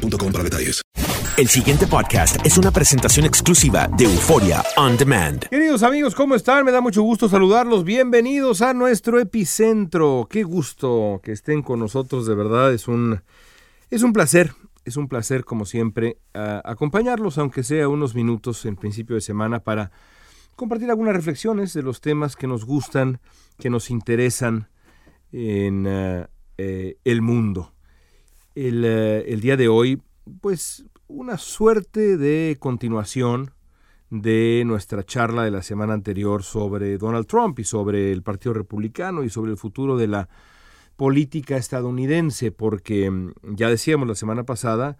para detalles. El siguiente podcast es una presentación exclusiva de Euforia On Demand. Queridos amigos, ¿cómo están? Me da mucho gusto saludarlos. Bienvenidos a nuestro epicentro. Qué gusto que estén con nosotros, de verdad. Es un, es un placer, es un placer, como siempre, acompañarlos, aunque sea unos minutos en principio de semana, para compartir algunas reflexiones de los temas que nos gustan, que nos interesan en eh, eh, el mundo. Eh, el, día de hoy, pues una suerte de continuación de nuestra charla de la semana anterior sobre Donald Trump y sobre el Partido Republicano y sobre el futuro de la política estadounidense, porque mm, ya decíamos la semana pasada,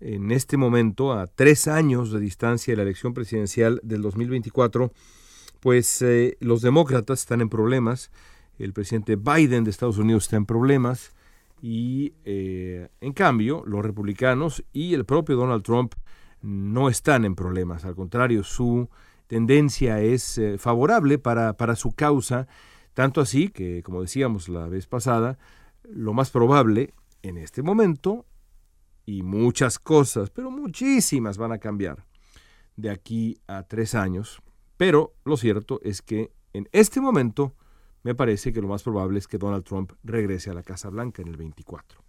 en este momento, a tres años de distancia de la elección presidencial del 2024, pues eh, los demócratas están en problemas, el presidente Biden de Estados Unidos está en problemas, y eh, en cambio los republicanos y el propio Donald Trump no están en problemas, al contrario, su tendencia es eh, favorable para, para su causa, tanto así que, como decíamos la vez pasada, lo más probable en este momento, y muchas cosas, pero muchísimas van a cambiar de aquí a tres años, pero lo cierto es que en este momento me parece que lo más probable es que Donald Trump regrese a la Casa Blanca en el 24.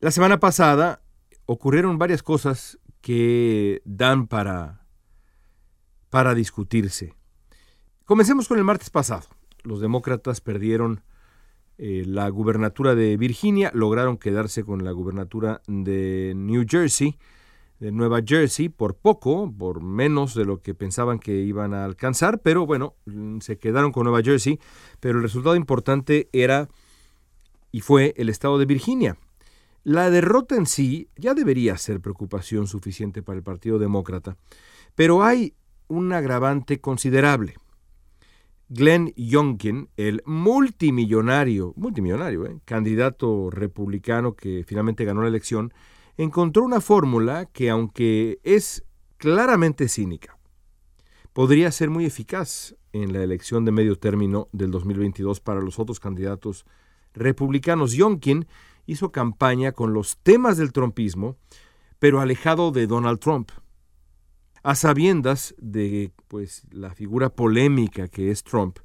La semana pasada ocurrieron varias cosas que dan para, para discutirse. Comencemos con el martes pasado. Los demócratas perdieron eh, la gubernatura de Virginia, lograron quedarse con la gubernatura de New Jersey de Nueva Jersey por poco, por menos de lo que pensaban que iban a alcanzar, pero bueno, mm, se quedaron con Nueva Jersey, pero el resultado importante era y fue el estado de Virginia. La derrota en sí ya debería ser preocupación suficiente para el Partido Demócrata, pero hay un agravante considerable. Glenn Youngkin, el multimillonario, multimillonario, eh, candidato republicano que finalmente ganó la elección, encontró una fórmula que, aunque es claramente cínica, podría ser muy eficaz en la elección de medio término del 2022 para los otros candidatos republicanos. Yonkin hizo campaña con los temas del trumpismo, pero alejado de Donald Trump. A sabiendas de pues, la figura polémica que es Trump,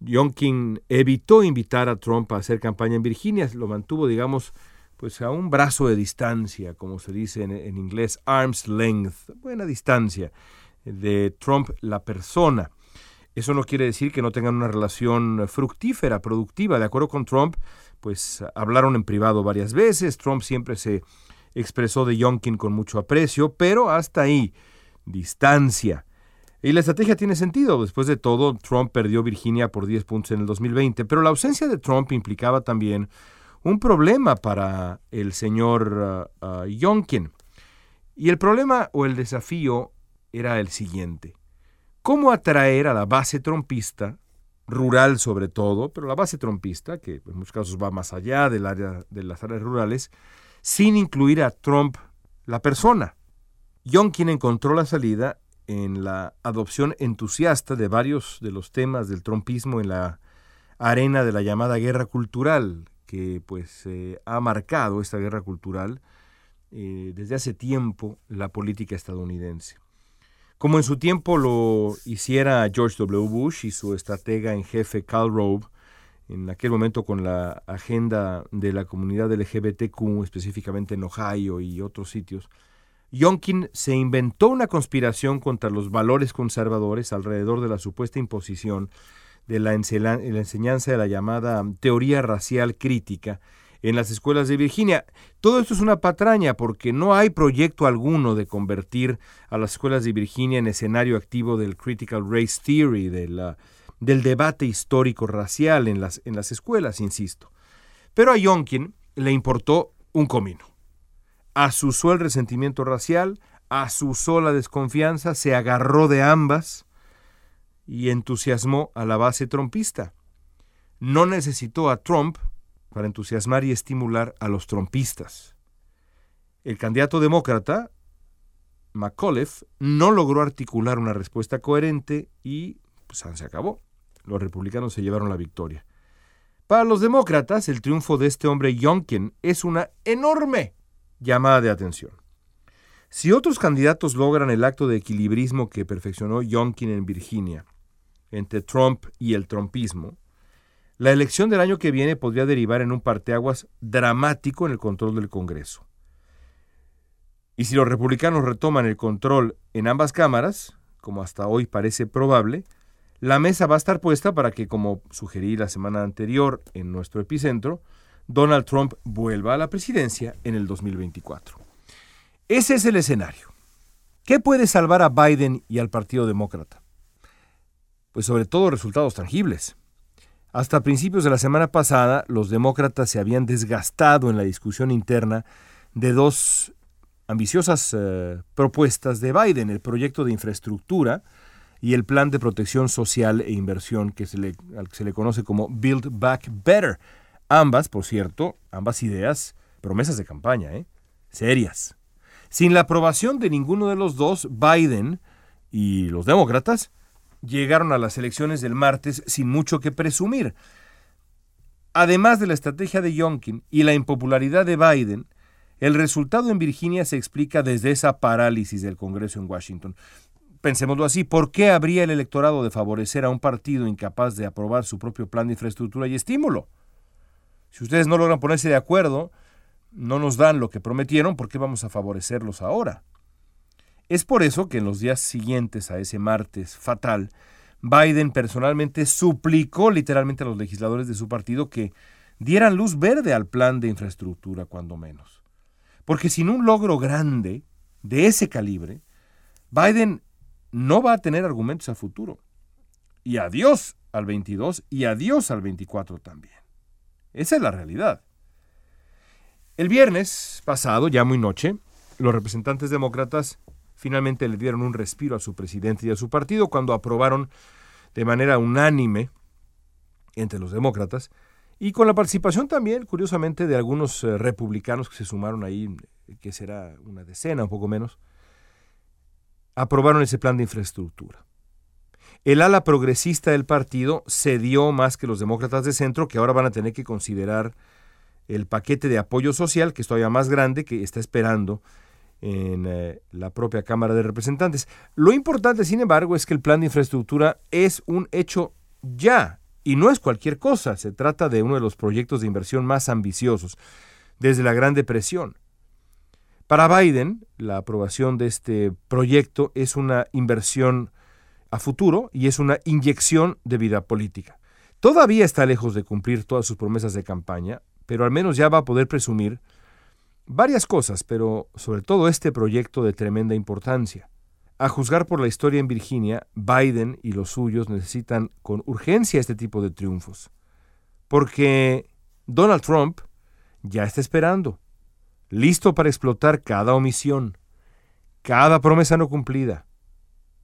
Yonkin evitó invitar a Trump a hacer campaña en Virginia, lo mantuvo, digamos, pues a un brazo de distancia, como se dice en, inglés, arm's length, buena distancia, de Trump la persona. Eso no quiere decir que no tengan una relación fructífera, productiva. De acuerdo con Trump, pues hablaron en privado varias veces. Trump siempre se expresó de Yonkin con mucho aprecio, pero hasta ahí, distancia. Y la estrategia tiene sentido. Después de todo, Trump perdió Virginia por 10 puntos en el 2020, pero la ausencia de Trump implicaba también un problema para el señor uh. Y el problema o el desafío era el siguiente. ¿Cómo atraer a la base trompista, rural sobre todo, pero la base trompista, que en muchos casos va más allá del área, de las áreas rurales, sin incluir a Trump, la persona? Yonkin encontró la salida en la adopción entusiasta de varios de los temas del trumpismo en la arena de la llamada guerra cultural, que pues eh, ha marcado esta guerra cultural eh, desde hace tiempo la política estadounidense. Como en su tiempo lo hiciera George W. Bush y su estratega en jefe Karl Rove, en aquel momento con la agenda de la comunidad LGBTQ, específicamente en Ohio y otros sitios, Yonkin se inventó una conspiración contra los valores conservadores alrededor de la supuesta imposición de la, enseñanza de la llamada teoría racial crítica en las escuelas de Virginia. Todo esto es una patraña porque no hay proyecto alguno de convertir a las escuelas de Virginia en escenario activo del Critical Race Theory, del debate histórico racial en las, en las escuelas, insisto. Pero a Yonkin le importó un comino. asusó el resentimiento racial, asusó la desconfianza, se agarró de ambas y entusiasmó a la base trompista. No necesitó a Trump para entusiasmar y estimular a los trompistas. El candidato demócrata, McAuliffe, no logró articular una respuesta coherente y pues, se acabó. Los republicanos se llevaron la victoria. Para los demócratas, el triunfo de este hombre Youngkin es una enorme llamada de atención. Si otros candidatos logran el acto de equilibrismo que perfeccionó Youngkin en Virginia, entre Trump y el trumpismo, la elección del año que viene podría derivar en un parteaguas dramático en el control del Congreso. Y si los republicanos retoman el control en ambas cámaras, como hasta hoy parece probable, la mesa va a estar puesta para que, como sugerí la semana anterior en nuestro epicentro, Donald Trump vuelva a la presidencia en el 2024. Ese es el escenario. ¿Qué puede salvar a Biden y al Partido Demócrata? Pues sobre todo resultados tangibles. Hasta principios de la semana pasada, los demócratas se habían desgastado en la discusión interna de dos ambiciosas eh, propuestas de Biden, el proyecto de infraestructura y el plan de protección social e inversión que se le, se le conoce como Build Back Better. Ambas, por cierto, ambas ideas, promesas de campaña, ¿eh? serias. Sin la aprobación de ninguno de los dos, Biden y los demócratas llegaron a las elecciones del martes sin mucho que presumir. Además de la estrategia de Youngkin y la impopularidad de Biden, el resultado en Virginia se explica desde esa parálisis del Congreso en Washington. Pensémoslo así, ¿por qué habría el electorado de favorecer a un partido incapaz de aprobar su propio plan de infraestructura y estímulo? Si ustedes no logran ponerse de acuerdo, no nos dan lo que prometieron, ¿por qué vamos a favorecerlos ahora? Es por eso que en los días siguientes a ese martes fatal, Biden personalmente suplicó literalmente a los legisladores de su partido que dieran luz verde al plan de infraestructura, cuando menos. Porque sin un logro grande de ese calibre, Biden no va a tener argumentos a futuro. Y adiós al 22 y adiós al 24 también. Esa es la realidad. El viernes pasado, ya muy noche, los representantes demócratas finalmente le dieron un respiro a su presidente y a su partido cuando aprobaron de manera unánime entre los demócratas y con la participación también, curiosamente, de algunos eh, republicanos que se sumaron ahí, que será una decena, un poco menos, aprobaron ese plan de infraestructura. El ala progresista del partido cedió más que los demócratas de centro, que ahora van a tener que considerar el paquete de apoyo social, que es todavía más grande, que está esperando en eh, la propia Cámara de Representantes. Lo importante, sin embargo, es que el plan de infraestructura es un hecho ya, y no es cualquier cosa, se trata de uno de los proyectos de inversión más ambiciosos desde la Gran Depresión. Para Biden, la aprobación de este proyecto es una inversión a futuro y es una inyección de vida política. Todavía está lejos de cumplir todas sus promesas de campaña, pero al menos ya va a poder presumir varias cosas, pero sobre todo este proyecto de tremenda importancia. A juzgar por la historia en Virginia, Biden y los suyos necesitan con urgencia este tipo de triunfos, porque Donald Trump ya está esperando listo para explotar cada omisión, cada promesa no cumplida,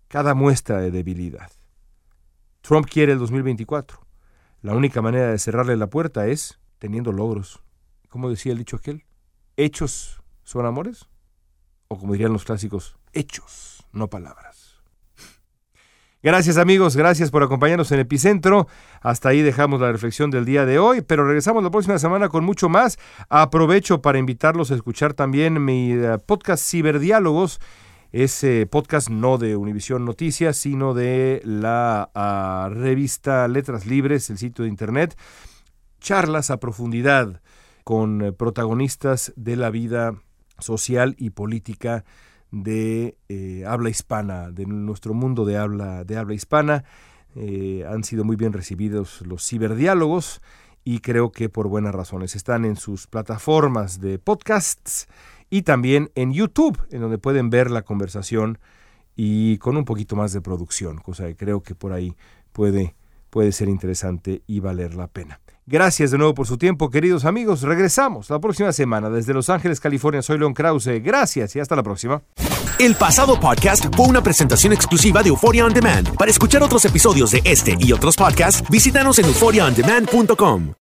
cada muestra de debilidad. Trump quiere el 2024. La única manera de cerrarle la puerta es teniendo logros. ¿Cómo decía el dicho aquel? ¿Hechos son amores? O como dirían los clásicos, hechos, no palabras. Gracias amigos, gracias por acompañarnos en Epicentro. Hasta ahí dejamos la reflexión del día de hoy, pero regresamos la próxima semana con mucho más. Aprovecho para invitarlos a escuchar también mi eh, podcast Ciberdiálogos, ese podcast no de Univisión Noticias, sino de la ah, revista Letras Libres, el sitio de internet. Charlas a profundidad con eh, protagonistas de la vida social y política de eh, habla hispana, de nuestro mundo de habla, de habla hispana. Eh, han sido muy bien recibidos los ciberdiálogos y creo que por buenas razones. Están en sus plataformas de podcasts y también en YouTube, en donde pueden ver la conversación y con un poquito más de producción, cosa que creo que por ahí puede, puede ser interesante y valer la pena. Gracias de nuevo por su tiempo, queridos amigos. Regresamos la próxima semana desde Los Ángeles, California. Soy Leon Krause. Gracias y hasta la próxima. El pasado podcast fue una presentación exclusiva de Euphoria On Demand. Para escuchar otros episodios de este y otros podcasts, visítanos en euphoriaondemand.com.